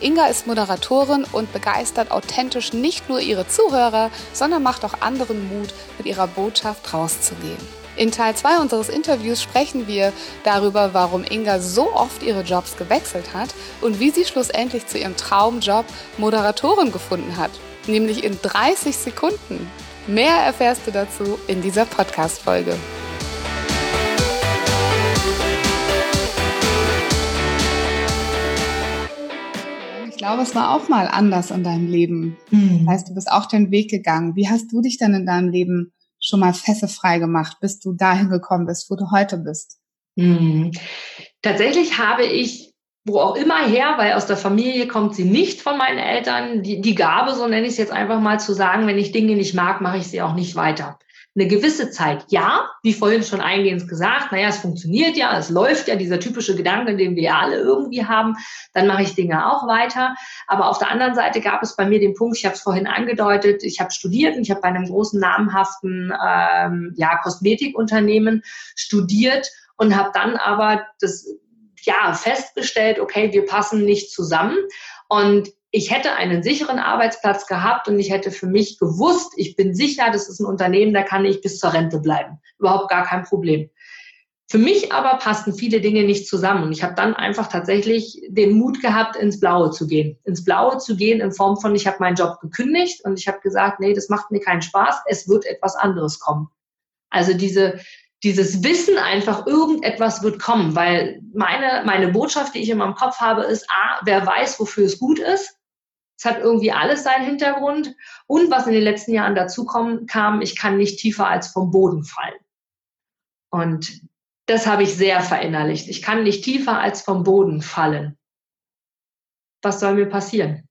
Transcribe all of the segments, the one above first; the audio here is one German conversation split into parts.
Inga ist Moderatorin und begeistert authentisch nicht nur ihre Zuhörer, sondern macht auch anderen Mut, mit ihrer Botschaft rauszugehen. In Teil 2 unseres Interviews sprechen wir darüber, warum Inga so oft ihre Jobs gewechselt hat und wie sie schlussendlich zu ihrem Traumjob Moderatorin gefunden hat, nämlich in 30 Sekunden. Mehr erfährst du dazu in dieser Podcast-Folge. Glaube, es war auch mal anders in deinem Leben. Mhm. Das heißt, du bist auch den Weg gegangen. Wie hast du dich denn in deinem Leben schon mal fesselfrei gemacht, bis du dahin gekommen bist, wo du heute bist? Mhm. Tatsächlich habe ich, wo auch immer her, weil aus der Familie kommt sie nicht von meinen Eltern, die, die Gabe, so nenne ich es jetzt einfach mal, zu sagen, wenn ich Dinge nicht mag, mache ich sie auch nicht weiter eine gewisse Zeit ja, wie vorhin schon eingehend gesagt, naja, es funktioniert ja, es läuft ja, dieser typische Gedanke, den wir ja alle irgendwie haben, dann mache ich Dinge auch weiter. Aber auf der anderen Seite gab es bei mir den Punkt, ich habe es vorhin angedeutet, ich habe studiert und ich habe bei einem großen namhaften ähm, ja, Kosmetikunternehmen studiert und habe dann aber das ja festgestellt, okay, wir passen nicht zusammen. Und ich hätte einen sicheren Arbeitsplatz gehabt und ich hätte für mich gewusst, ich bin sicher, das ist ein Unternehmen, da kann ich bis zur Rente bleiben. Überhaupt gar kein Problem. Für mich aber passten viele Dinge nicht zusammen und ich habe dann einfach tatsächlich den Mut gehabt, ins Blaue zu gehen. Ins Blaue zu gehen in Form von, ich habe meinen Job gekündigt und ich habe gesagt, nee, das macht mir keinen Spaß, es wird etwas anderes kommen. Also diese, dieses Wissen einfach, irgendetwas wird kommen, weil meine, meine Botschaft, die ich in meinem Kopf habe, ist, a, wer weiß, wofür es gut ist es hat irgendwie alles seinen Hintergrund. Und was in den letzten Jahren dazu kam, ich kann nicht tiefer als vom Boden fallen. Und das habe ich sehr verinnerlicht. Ich kann nicht tiefer als vom Boden fallen. Was soll mir passieren?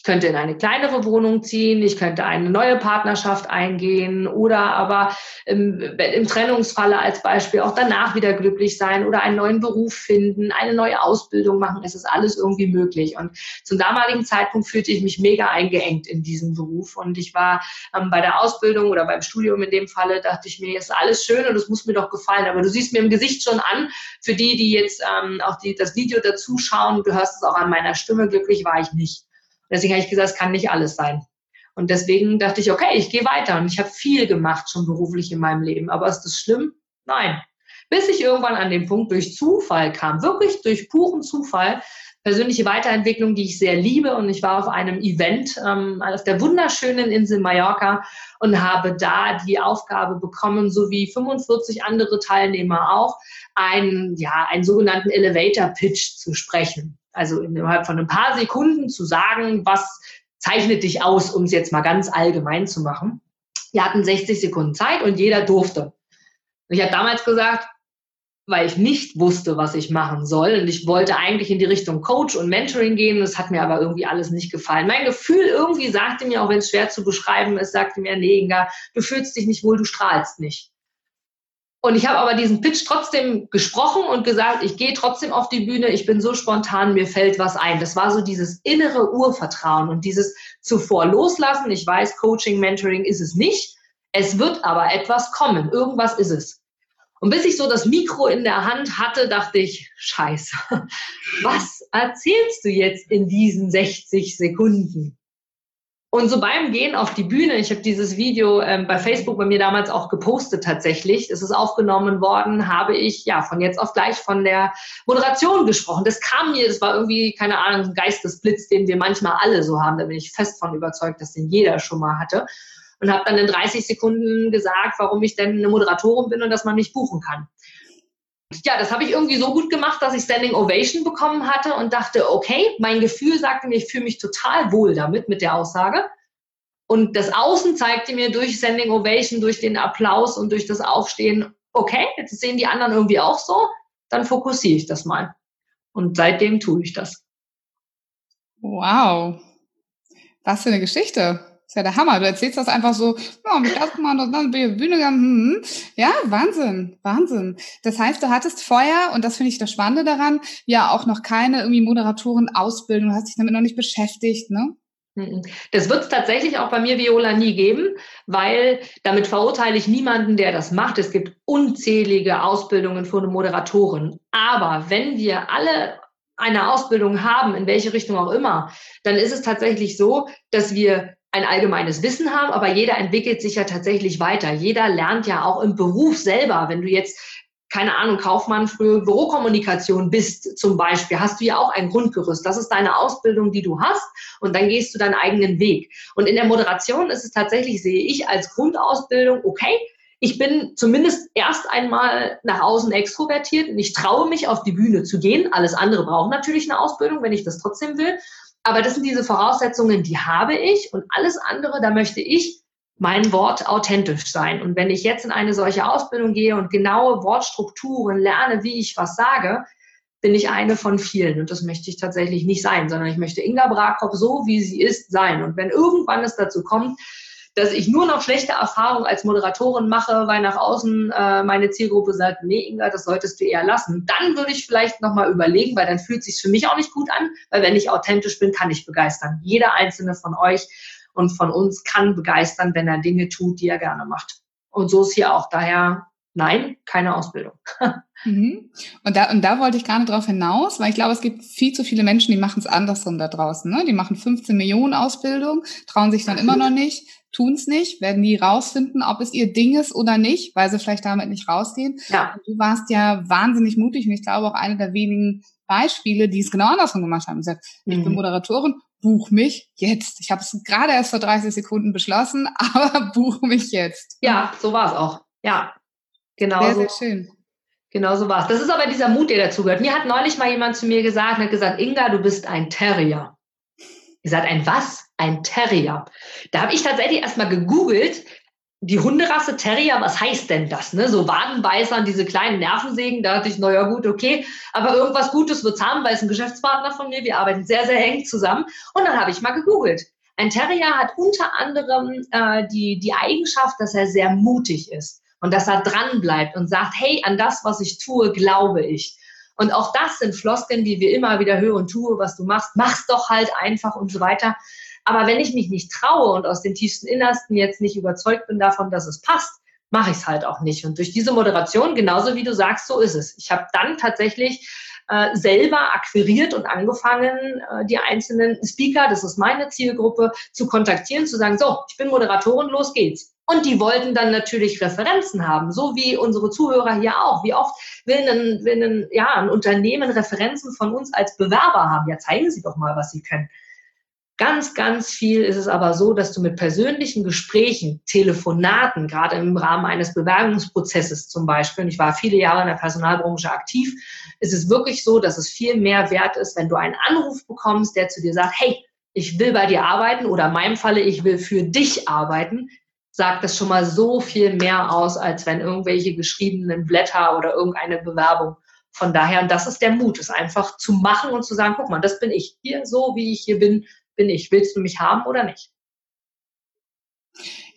Ich könnte in eine kleinere Wohnung ziehen, ich könnte eine neue Partnerschaft eingehen oder aber im, im, Trennungsfalle als Beispiel auch danach wieder glücklich sein oder einen neuen Beruf finden, eine neue Ausbildung machen. Es ist alles irgendwie möglich. Und zum damaligen Zeitpunkt fühlte ich mich mega eingeengt in diesem Beruf. Und ich war ähm, bei der Ausbildung oder beim Studium in dem Falle, dachte ich mir, ist alles schön und es muss mir doch gefallen. Aber du siehst mir im Gesicht schon an, für die, die jetzt ähm, auch die, das Video dazu schauen, du hörst es auch an meiner Stimme, glücklich war ich nicht. Deswegen habe ich gesagt, es kann nicht alles sein. Und deswegen dachte ich, okay, ich gehe weiter. Und ich habe viel gemacht schon beruflich in meinem Leben. Aber ist das schlimm? Nein. Bis ich irgendwann an den Punkt durch Zufall kam, wirklich durch puren Zufall, persönliche Weiterentwicklung, die ich sehr liebe. Und ich war auf einem Event ähm, auf der wunderschönen Insel Mallorca und habe da die Aufgabe bekommen, so wie 45 andere Teilnehmer auch, einen, ja, einen sogenannten Elevator Pitch zu sprechen also innerhalb von ein paar Sekunden zu sagen, was zeichnet dich aus, um es jetzt mal ganz allgemein zu machen. Wir hatten 60 Sekunden Zeit und jeder durfte. Und ich habe damals gesagt, weil ich nicht wusste, was ich machen soll. Und ich wollte eigentlich in die Richtung Coach und Mentoring gehen. Das hat mir aber irgendwie alles nicht gefallen. Mein Gefühl irgendwie sagte mir, auch wenn es schwer zu beschreiben ist, sagte mir, nee, Inga, du fühlst dich nicht wohl, du strahlst nicht. Und ich habe aber diesen Pitch trotzdem gesprochen und gesagt, ich gehe trotzdem auf die Bühne, ich bin so spontan, mir fällt was ein. Das war so dieses innere Urvertrauen und dieses zuvor loslassen. Ich weiß, Coaching, Mentoring ist es nicht. Es wird aber etwas kommen. Irgendwas ist es. Und bis ich so das Mikro in der Hand hatte, dachte ich, scheiße, was erzählst du jetzt in diesen 60 Sekunden? Und so beim Gehen auf die Bühne, ich habe dieses Video ähm, bei Facebook bei mir damals auch gepostet tatsächlich, es ist aufgenommen worden, habe ich ja von jetzt auf gleich von der Moderation gesprochen. Das kam mir, das war irgendwie, keine Ahnung, ein Geistesblitz, den wir manchmal alle so haben. Da bin ich fest von überzeugt, dass den jeder schon mal hatte. Und habe dann in 30 Sekunden gesagt, warum ich denn eine Moderatorin bin und dass man mich buchen kann ja, das habe ich irgendwie so gut gemacht, dass ich Standing Ovation bekommen hatte und dachte, okay, mein Gefühl sagte mir, ich fühle mich total wohl damit, mit der Aussage. Und das Außen zeigte mir durch Standing Ovation, durch den Applaus und durch das Aufstehen, okay, jetzt sehen die anderen irgendwie auch so, dann fokussiere ich das mal. Und seitdem tue ich das. Wow. Was für eine Geschichte. Das ist ja der Hammer. Du erzählst das einfach so, ja, hab ich das gemacht und dann bin ich Bühne gegangen. Hm, hm. Ja, Wahnsinn, Wahnsinn. Das heißt, du hattest vorher, und das finde ich das Spannende daran, ja auch noch keine irgendwie Moderatoren-Ausbildung, du hast dich damit noch nicht beschäftigt, ne? Mhm. Das wird es tatsächlich auch bei mir, Viola, nie geben, weil damit verurteile ich niemanden, der das macht. Es gibt unzählige Ausbildungen für eine Moderatorin. Aber wenn wir alle eine Ausbildung haben, in welche Richtung auch immer, dann ist es tatsächlich so, dass wir ein allgemeines Wissen haben, aber jeder entwickelt sich ja tatsächlich weiter. Jeder lernt ja auch im Beruf selber. Wenn du jetzt, keine Ahnung, Kaufmann für Bürokommunikation bist zum Beispiel, hast du ja auch ein Grundgerüst. Das ist deine Ausbildung, die du hast und dann gehst du deinen eigenen Weg. Und in der Moderation ist es tatsächlich, sehe ich als Grundausbildung, okay, ich bin zumindest erst einmal nach außen extrovertiert und ich traue mich auf die Bühne zu gehen. Alles andere braucht natürlich eine Ausbildung, wenn ich das trotzdem will. Aber das sind diese Voraussetzungen, die habe ich und alles andere, da möchte ich mein Wort authentisch sein. Und wenn ich jetzt in eine solche Ausbildung gehe und genaue Wortstrukturen lerne, wie ich was sage, bin ich eine von vielen. Und das möchte ich tatsächlich nicht sein, sondern ich möchte Inga Brakop so, wie sie ist, sein. Und wenn irgendwann es dazu kommt, dass ich nur noch schlechte Erfahrungen als Moderatorin mache, weil nach außen äh, meine Zielgruppe sagt, nee, Inga, das solltest du eher lassen. Dann würde ich vielleicht nochmal überlegen, weil dann fühlt sich für mich auch nicht gut an, weil wenn ich authentisch bin, kann ich begeistern. Jeder einzelne von euch und von uns kann begeistern, wenn er Dinge tut, die er gerne macht. Und so ist hier auch. Daher Nein, keine Ausbildung. mhm. und, da, und da wollte ich gerade drauf hinaus, weil ich glaube, es gibt viel zu viele Menschen, die machen es andersrum da draußen. Ne? Die machen 15 Millionen Ausbildung, trauen sich dann immer noch nicht, tun es nicht, werden nie rausfinden, ob es ihr Ding ist oder nicht, weil sie vielleicht damit nicht rausgehen. Ja. du warst ja wahnsinnig mutig und ich glaube auch eine der wenigen Beispiele, die es genau andersrum gemacht haben. Gesagt, mhm. ich bin mhm. Moderatorin, buch mich jetzt. Ich habe es gerade erst vor 30 Sekunden beschlossen, aber buch mich jetzt. Ja, so war es auch. Ja, Genau sehr, so. Sehr schön. Genau so war es. Das ist aber dieser Mut, der dazugehört. Mir hat neulich mal jemand zu mir gesagt, hat gesagt, Inga, du bist ein Terrier. Ich gesagt, ein was? Ein Terrier. Da habe ich tatsächlich erstmal gegoogelt, die Hunderasse Terrier, was heißt denn das? Ne? So Wadenbeißern, diese kleinen Nervensägen, da dachte ich, naja gut, okay, aber irgendwas Gutes wird's haben, weil es ein Geschäftspartner von mir, wir arbeiten sehr, sehr eng zusammen. Und dann habe ich mal gegoogelt. Ein Terrier hat unter anderem äh, die, die Eigenschaft, dass er sehr mutig ist und dass er dran bleibt und sagt, hey, an das, was ich tue, glaube ich. Und auch das sind Floskeln, die wir immer wieder hören, tue, was du machst, mach's doch halt einfach und so weiter. Aber wenn ich mich nicht traue und aus dem tiefsten Innersten jetzt nicht überzeugt bin davon, dass es passt, mache ich es halt auch nicht. Und durch diese Moderation, genauso wie du sagst, so ist es. Ich habe dann tatsächlich äh, selber akquiriert und angefangen, äh, die einzelnen Speaker, das ist meine Zielgruppe, zu kontaktieren, zu sagen, so, ich bin Moderatorin, los geht's. Und die wollten dann natürlich Referenzen haben, so wie unsere Zuhörer hier auch. Wie oft will ein, will ein, ja, ein Unternehmen Referenzen von uns als Bewerber haben? Ja, zeigen Sie doch mal, was Sie können. Ganz, ganz viel ist es aber so, dass du mit persönlichen Gesprächen, Telefonaten, gerade im Rahmen eines Bewerbungsprozesses zum Beispiel, und ich war viele Jahre in der Personalbranche aktiv, ist es wirklich so, dass es viel mehr wert ist, wenn du einen Anruf bekommst, der zu dir sagt, hey, ich will bei dir arbeiten oder in meinem Falle, ich will für dich arbeiten, sagt das schon mal so viel mehr aus, als wenn irgendwelche geschriebenen Blätter oder irgendeine Bewerbung. Von daher, und das ist der Mut, es einfach zu machen und zu sagen, guck mal, das bin ich. Hier, so wie ich hier bin, bin ich. Willst du mich haben oder nicht?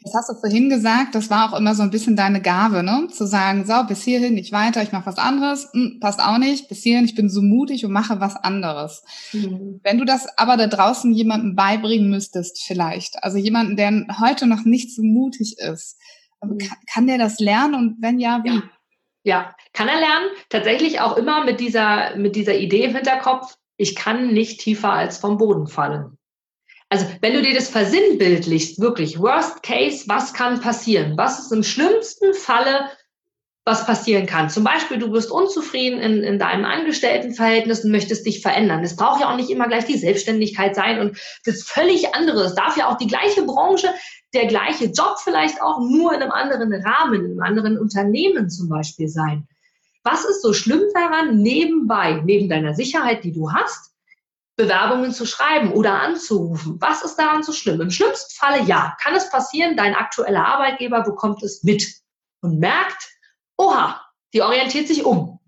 Das hast du vorhin gesagt, das war auch immer so ein bisschen deine Gabe, ne? Zu sagen, so, bis hierhin, nicht weiter, ich mache was anderes, hm, passt auch nicht, bis hierhin, ich bin so mutig und mache was anderes. Mhm. Wenn du das aber da draußen jemandem beibringen müsstest, vielleicht, also jemanden, der heute noch nicht so mutig ist, mhm. kann, kann, der das lernen und wenn ja, wie? Ja. ja, kann er lernen. Tatsächlich auch immer mit dieser, mit dieser Idee im Hinterkopf, ich kann nicht tiefer als vom Boden fallen. Also wenn du dir das versinnbildlichst, wirklich, Worst Case, was kann passieren? Was ist im schlimmsten Falle, was passieren kann? Zum Beispiel, du bist unzufrieden in, in deinem Angestelltenverhältnis und möchtest dich verändern. Es braucht ja auch nicht immer gleich die Selbstständigkeit sein und das völlig andere. Es darf ja auch die gleiche Branche, der gleiche Job vielleicht auch nur in einem anderen Rahmen, in einem anderen Unternehmen zum Beispiel sein. Was ist so schlimm daran, nebenbei, neben deiner Sicherheit, die du hast, Bewerbungen zu schreiben oder anzurufen. Was ist daran so schlimm? Im schlimmsten Falle ja. Kann es passieren, dein aktueller Arbeitgeber bekommt es mit und merkt, oha, die orientiert sich um.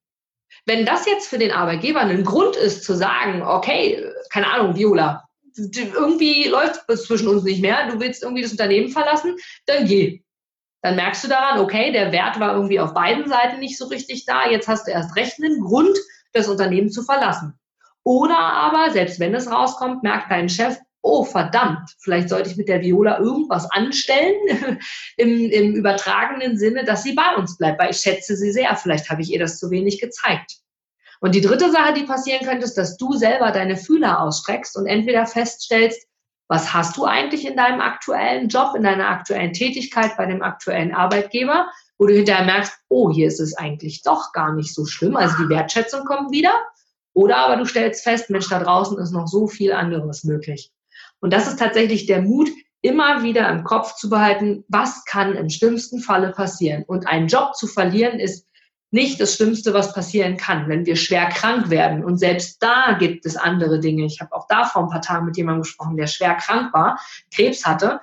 Wenn das jetzt für den Arbeitgeber ein Grund ist zu sagen, okay, keine Ahnung, Viola, irgendwie läuft es zwischen uns nicht mehr, du willst irgendwie das Unternehmen verlassen, dann geh. Dann merkst du daran, okay, der Wert war irgendwie auf beiden Seiten nicht so richtig da, jetzt hast du erst recht einen Grund, das Unternehmen zu verlassen. Oder aber, selbst wenn es rauskommt, merkt dein Chef, oh verdammt, vielleicht sollte ich mit der Viola irgendwas anstellen im, im übertragenen Sinne, dass sie bei uns bleibt, weil ich schätze sie sehr. Vielleicht habe ich ihr das zu wenig gezeigt. Und die dritte Sache, die passieren könnte, ist, dass du selber deine Fühler ausstreckst und entweder feststellst, was hast du eigentlich in deinem aktuellen Job, in deiner aktuellen Tätigkeit bei dem aktuellen Arbeitgeber, wo du hinterher merkst, oh, hier ist es eigentlich doch gar nicht so schlimm. Also die Wertschätzung kommt wieder. Oder aber du stellst fest, Mensch, da draußen ist noch so viel anderes möglich. Und das ist tatsächlich der Mut, immer wieder im Kopf zu behalten, was kann im schlimmsten Falle passieren. Und einen Job zu verlieren ist nicht das Schlimmste, was passieren kann, wenn wir schwer krank werden. Und selbst da gibt es andere Dinge. Ich habe auch da vor ein paar Tagen mit jemandem gesprochen, der schwer krank war, Krebs hatte.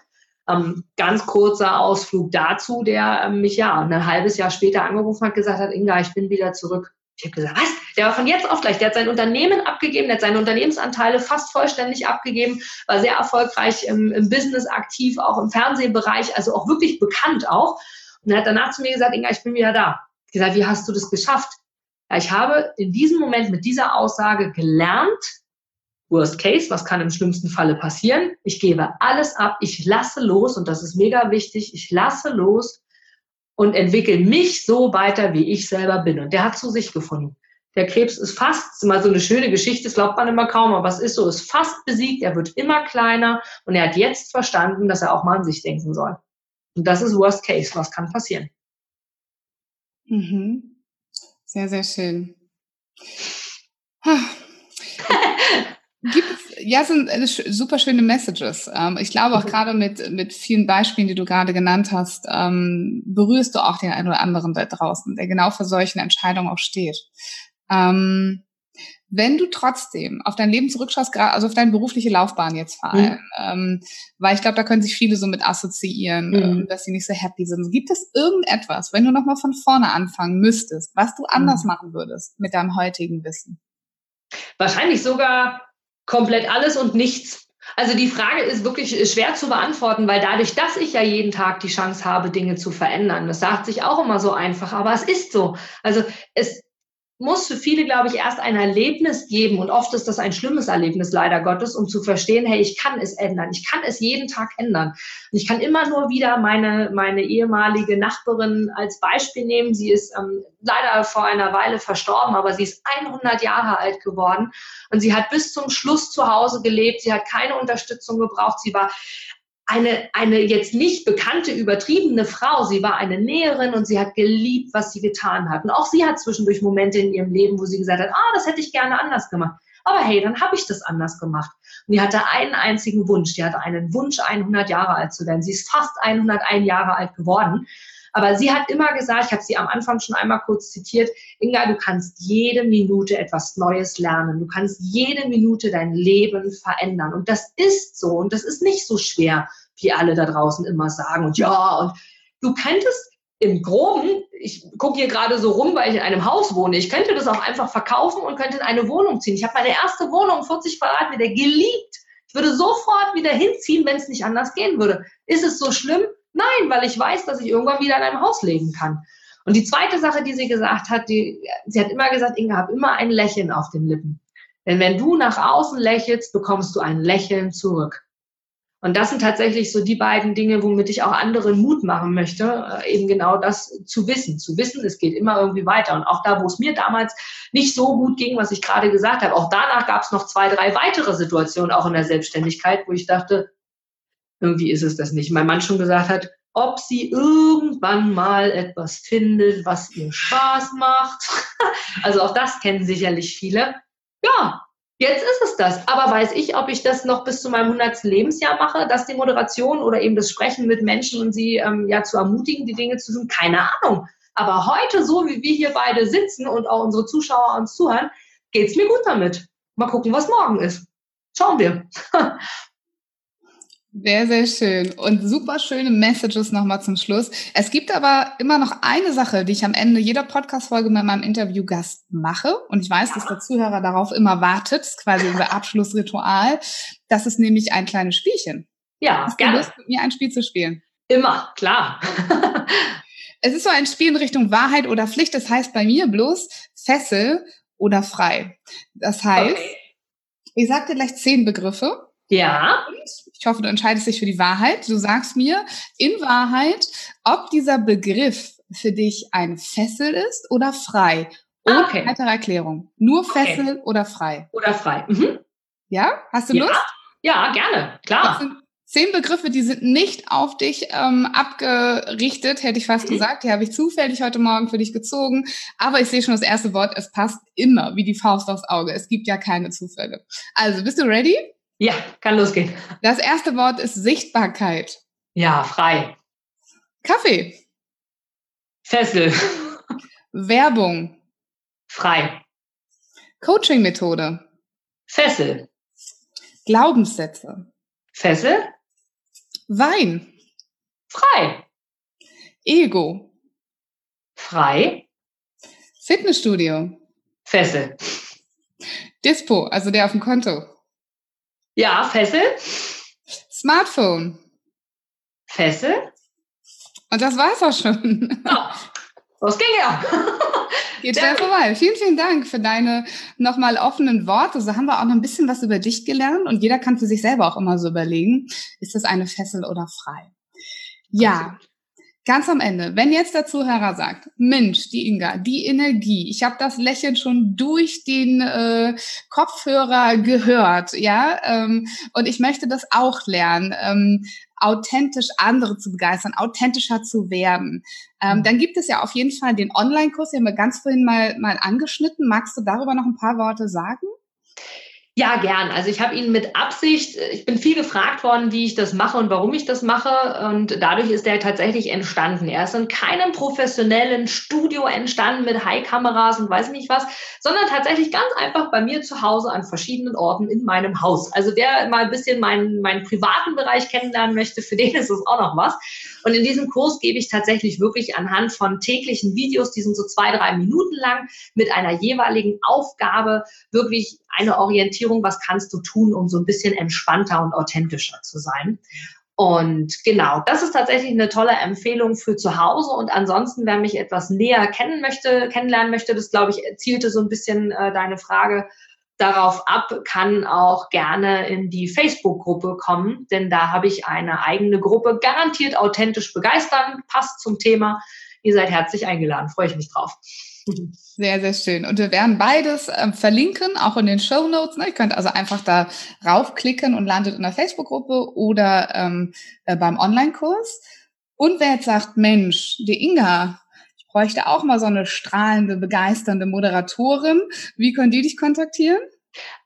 Ähm, ganz kurzer Ausflug dazu, der ähm, mich ja ein halbes Jahr später angerufen hat, gesagt hat, Inga, ich bin wieder zurück. Ich habe gesagt, was? Der war von jetzt auf gleich, der hat sein Unternehmen abgegeben, der hat seine Unternehmensanteile fast vollständig abgegeben, war sehr erfolgreich im, im Business aktiv, auch im Fernsehbereich, also auch wirklich bekannt auch. Und er hat danach zu mir gesagt, Inga, ich bin wieder da gesagt, wie hast du das geschafft? Ja, ich habe in diesem Moment mit dieser Aussage gelernt, Worst Case, was kann im schlimmsten Falle passieren? Ich gebe alles ab, ich lasse los und das ist mega wichtig, ich lasse los und entwickle mich so weiter, wie ich selber bin. Und der hat zu sich gefunden. Der Krebs ist fast, ist immer so eine schöne Geschichte, das glaubt man immer kaum, aber es ist so, ist fast besiegt, er wird immer kleiner und er hat jetzt verstanden, dass er auch mal an sich denken soll. Und das ist Worst Case, was kann passieren. Mhm. Sehr, sehr schön. Gibt es, ja, sind super schöne Messages. Ähm, ich glaube auch mhm. gerade mit, mit vielen Beispielen, die du gerade genannt hast, ähm, berührst du auch den einen oder anderen da draußen, der genau für solchen Entscheidungen auch steht. Ähm, wenn du trotzdem auf dein Leben zurückschaust, also auf deine berufliche Laufbahn jetzt vor allem, mhm. weil ich glaube, da können sich viele so mit assoziieren, mhm. dass sie nicht so happy sind. Gibt es irgendetwas, wenn du nochmal von vorne anfangen müsstest, was du anders mhm. machen würdest mit deinem heutigen Wissen? Wahrscheinlich sogar komplett alles und nichts. Also die Frage ist wirklich schwer zu beantworten, weil dadurch, dass ich ja jeden Tag die Chance habe, Dinge zu verändern, das sagt sich auch immer so einfach, aber es ist so. Also es, muss für viele, glaube ich, erst ein Erlebnis geben und oft ist das ein schlimmes Erlebnis leider Gottes, um zu verstehen, hey, ich kann es ändern, ich kann es jeden Tag ändern. Und ich kann immer nur wieder meine, meine ehemalige Nachbarin als Beispiel nehmen. Sie ist ähm, leider vor einer Weile verstorben, aber sie ist 100 Jahre alt geworden und sie hat bis zum Schluss zu Hause gelebt. Sie hat keine Unterstützung gebraucht. Sie war eine, eine jetzt nicht bekannte, übertriebene Frau. Sie war eine Näherin und sie hat geliebt, was sie getan hat. Und auch sie hat zwischendurch Momente in ihrem Leben, wo sie gesagt hat, ah, das hätte ich gerne anders gemacht. Aber hey, dann habe ich das anders gemacht. Und die hatte einen einzigen Wunsch. Die hatte einen Wunsch, 100 Jahre alt zu werden. Sie ist fast 101 Jahre alt geworden. Aber sie hat immer gesagt, ich habe sie am Anfang schon einmal kurz zitiert, Inga, du kannst jede Minute etwas Neues lernen. Du kannst jede Minute dein Leben verändern. Und das ist so. Und das ist nicht so schwer, wie alle da draußen immer sagen. Und ja, und du könntest im Groben, ich gucke hier gerade so rum, weil ich in einem Haus wohne, ich könnte das auch einfach verkaufen und könnte in eine Wohnung ziehen. Ich habe meine erste Wohnung, 40 Quadratmeter, geliebt. Ich würde sofort wieder hinziehen, wenn es nicht anders gehen würde. Ist es so schlimm? Nein, weil ich weiß, dass ich irgendwann wieder in einem Haus leben kann. Und die zweite Sache, die sie gesagt hat, die, sie hat immer gesagt, Inga, hab immer ein Lächeln auf den Lippen. Denn wenn du nach außen lächelst, bekommst du ein Lächeln zurück. Und das sind tatsächlich so die beiden Dinge, womit ich auch anderen Mut machen möchte, äh, eben genau das zu wissen. Zu wissen, es geht immer irgendwie weiter. Und auch da, wo es mir damals nicht so gut ging, was ich gerade gesagt habe, auch danach gab es noch zwei, drei weitere Situationen, auch in der Selbstständigkeit, wo ich dachte, irgendwie ist es das nicht. Mein Mann schon gesagt hat, ob sie irgendwann mal etwas findet, was ihr Spaß macht. also auch das kennen sicherlich viele. Ja, Jetzt ist es das. Aber weiß ich, ob ich das noch bis zu meinem 100. Lebensjahr mache, dass die Moderation oder eben das Sprechen mit Menschen und sie ähm, ja zu ermutigen, die Dinge zu tun? Keine Ahnung. Aber heute, so wie wir hier beide sitzen und auch unsere Zuschauer uns zuhören, geht es mir gut damit. Mal gucken, was morgen ist. Schauen wir. Sehr, sehr schön. Und super schöne Messages nochmal zum Schluss. Es gibt aber immer noch eine Sache, die ich am Ende jeder Podcast-Folge mit meinem Interviewgast mache. Und ich weiß, dass der Zuhörer darauf immer wartet. Das ist quasi unser Abschlussritual. Das ist nämlich ein kleines Spielchen. Ja, Hast gerne. du Lust, mit mir ein Spiel zu spielen? Immer, klar. es ist so ein Spiel in Richtung Wahrheit oder Pflicht. Das heißt bei mir bloß Fessel oder frei. Das heißt, okay. ich sag dir gleich zehn Begriffe. Ja. Ich hoffe, du entscheidest dich für die Wahrheit. Du sagst mir in Wahrheit, ob dieser Begriff für dich ein Fessel ist oder frei. Ohne ah, okay. weitere Erklärung. Nur Fessel okay. oder frei. Oder frei. Mhm. Ja? Hast du Lust? Ja, gerne. Klar. Das sind zehn Begriffe, die sind nicht auf dich ähm, abgerichtet, hätte ich fast mhm. gesagt. Die habe ich zufällig heute Morgen für dich gezogen. Aber ich sehe schon das erste Wort. Es passt immer wie die Faust aufs Auge. Es gibt ja keine Zufälle. Also, bist du ready? Ja, kann losgehen. Das erste Wort ist Sichtbarkeit. Ja, frei. Kaffee. Fessel. Werbung. Frei. Coaching-Methode. Fessel. Glaubenssätze. Fessel. Wein. Frei. Ego. Frei. Fitnessstudio. Fessel. Dispo, also der auf dem Konto. Ja, Fessel. Smartphone. Fessel. Und das war's auch schon. Oh, das ging ja. Geht schnell vorbei. Vielen, vielen Dank für deine nochmal offenen Worte. So haben wir auch noch ein bisschen was über dich gelernt und jeder kann für sich selber auch immer so überlegen, ist das eine Fessel oder frei? Ja, Ganz am Ende, wenn jetzt der Zuhörer sagt, Mensch, die Inga, die Energie, ich habe das Lächeln schon durch den äh, Kopfhörer gehört, ja, ähm, und ich möchte das auch lernen, ähm, authentisch andere zu begeistern, authentischer zu werden. Ähm, mhm. dann gibt es ja auf jeden Fall den Online-Kurs, den haben wir ganz vorhin mal, mal angeschnitten. Magst du darüber noch ein paar Worte sagen? Ja, gern. Also ich habe ihn mit Absicht, ich bin viel gefragt worden, wie ich das mache und warum ich das mache. Und dadurch ist er tatsächlich entstanden. Er ist in keinem professionellen Studio entstanden mit High-Kameras und weiß nicht was, sondern tatsächlich ganz einfach bei mir zu Hause an verschiedenen Orten in meinem Haus. Also wer mal ein bisschen meinen, meinen privaten Bereich kennenlernen möchte, für den ist es auch noch was. Und in diesem Kurs gebe ich tatsächlich wirklich anhand von täglichen Videos, die sind so zwei, drei Minuten lang, mit einer jeweiligen Aufgabe wirklich eine Orientierung, was kannst du tun, um so ein bisschen entspannter und authentischer zu sein. Und genau, das ist tatsächlich eine tolle Empfehlung für zu Hause. Und ansonsten, wer mich etwas näher kennen möchte, kennenlernen möchte, das glaube ich, zielte so ein bisschen äh, deine Frage darauf ab, kann auch gerne in die Facebook-Gruppe kommen, denn da habe ich eine eigene Gruppe, garantiert authentisch begeistern, passt zum Thema. Ihr seid herzlich eingeladen, freue ich mich drauf. Sehr, sehr schön. Und wir werden beides äh, verlinken, auch in den Show Notes. Ne? Ihr könnt also einfach da raufklicken und landet in der Facebook-Gruppe oder ähm, äh, beim Online-Kurs. Und wer jetzt sagt, Mensch, die Inga, bräuchte auch mal so eine strahlende, begeisternde Moderatorin. Wie können die dich kontaktieren?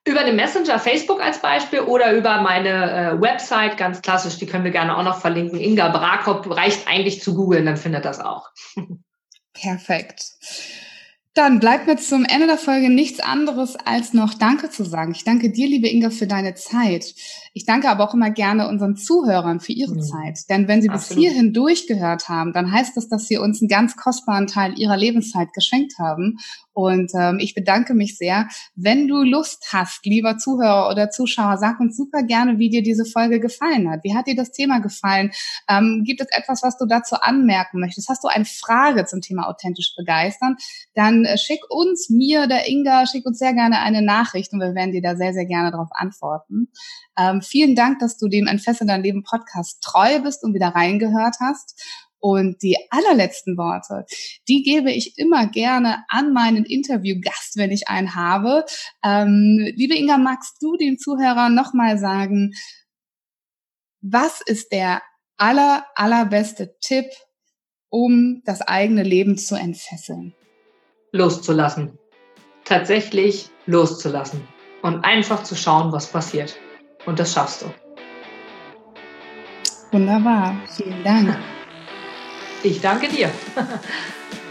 Über den Messenger Facebook als Beispiel oder über meine äh, Website, ganz klassisch, die können wir gerne auch noch verlinken. Inga Brakop reicht eigentlich zu googeln, dann findet das auch. Perfekt. Dann bleibt mir zum Ende der Folge nichts anderes als noch Danke zu sagen. Ich danke dir, liebe Inga, für deine Zeit. Ich danke aber auch immer gerne unseren Zuhörern für ihre mhm. Zeit. Denn wenn sie Absolut. bis hierhin durchgehört haben, dann heißt das, dass sie uns einen ganz kostbaren Teil ihrer Lebenszeit geschenkt haben. Und ähm, ich bedanke mich sehr. Wenn du Lust hast, lieber Zuhörer oder Zuschauer, sag uns super gerne, wie dir diese Folge gefallen hat. Wie hat dir das Thema gefallen? Ähm, gibt es etwas, was du dazu anmerken möchtest? Hast du eine Frage zum Thema authentisch begeistern? Dann äh, schick uns, mir, der Inga, schick uns sehr gerne eine Nachricht und wir werden dir da sehr, sehr gerne darauf antworten. Ähm, vielen Dank, dass du dem Entfessel dein Leben Podcast treu bist und wieder reingehört hast. Und die allerletzten Worte, die gebe ich immer gerne an meinen Interviewgast, wenn ich einen habe. Ähm, liebe Inga, magst du den Zuhörern nochmal sagen, was ist der aller, allerbeste Tipp, um das eigene Leben zu entfesseln? Loszulassen. Tatsächlich loszulassen. Und einfach zu schauen, was passiert. Und das schaffst du. Wunderbar. Vielen Dank. Ich danke dir.